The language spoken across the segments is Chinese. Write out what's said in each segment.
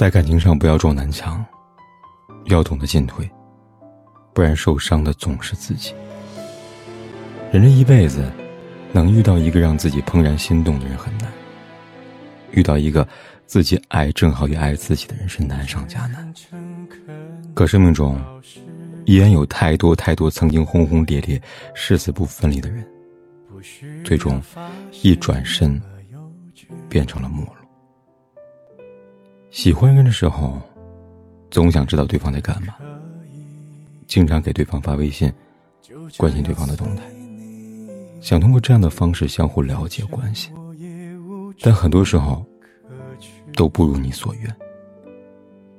在感情上不要撞南墙，要懂得进退，不然受伤的总是自己。人这一辈子，能遇到一个让自己怦然心动的人很难，遇到一个自己爱正好也爱自己的人是难上加难。可生命中，依然有太多太多曾经轰轰烈烈、誓死不分离的人，最终一转身变成了陌路。喜欢人的时候，总想知道对方在干嘛，经常给对方发微信，关心对方的动态，想通过这样的方式相互了解关系。但很多时候，都不如你所愿。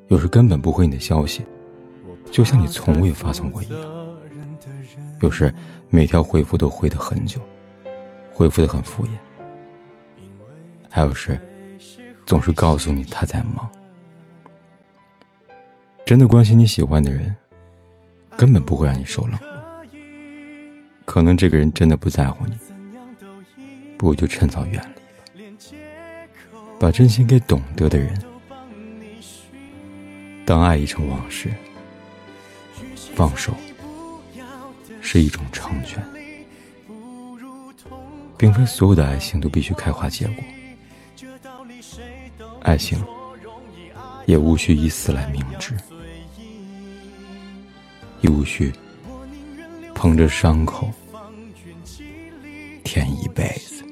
有时根本不回你的消息，就像你从未发送过一样。有时每条回复都回得很久，回复的很敷衍。还有时。总是告诉你他在忙，真的关心你喜欢的人，根本不会让你受冷落。可能这个人真的不在乎你，不如就趁早远离吧。把真心给懂得的人。当爱已成往事，放手是一种成全，并非所有的爱情都必须开花结果。爱情也无需以死来明志，亦无需捧着伤口舔一辈子。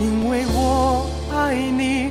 因为我爱你，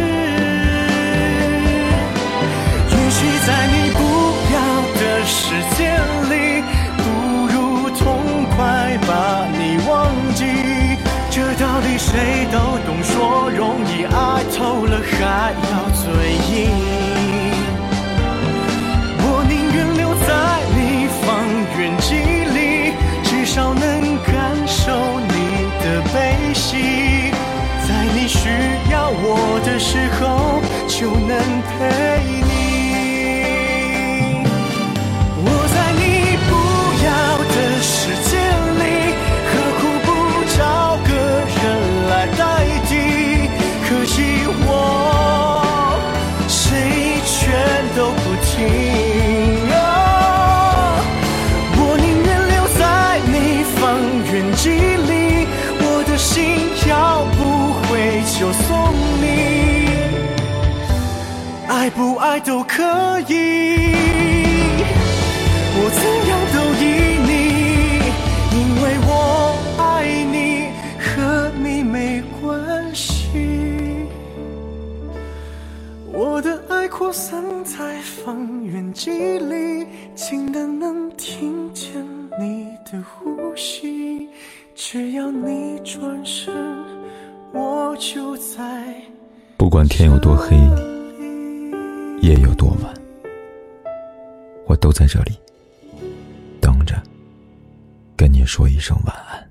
谁都懂，说容易，爱透了还要嘴硬。我宁愿留在你方圆几里，至少能感受你的悲喜。在你需要我的时候，就能陪你。远距离，我的心要不回就送你，爱不爱都可以，我怎样都依你，因为我爱你，和你没关系。我的爱扩散在方圆几里，近的能听见你的呼吸，只要你转身。我就在不管天有多黑，夜有多晚，我都在这里等着，跟你说一声晚安。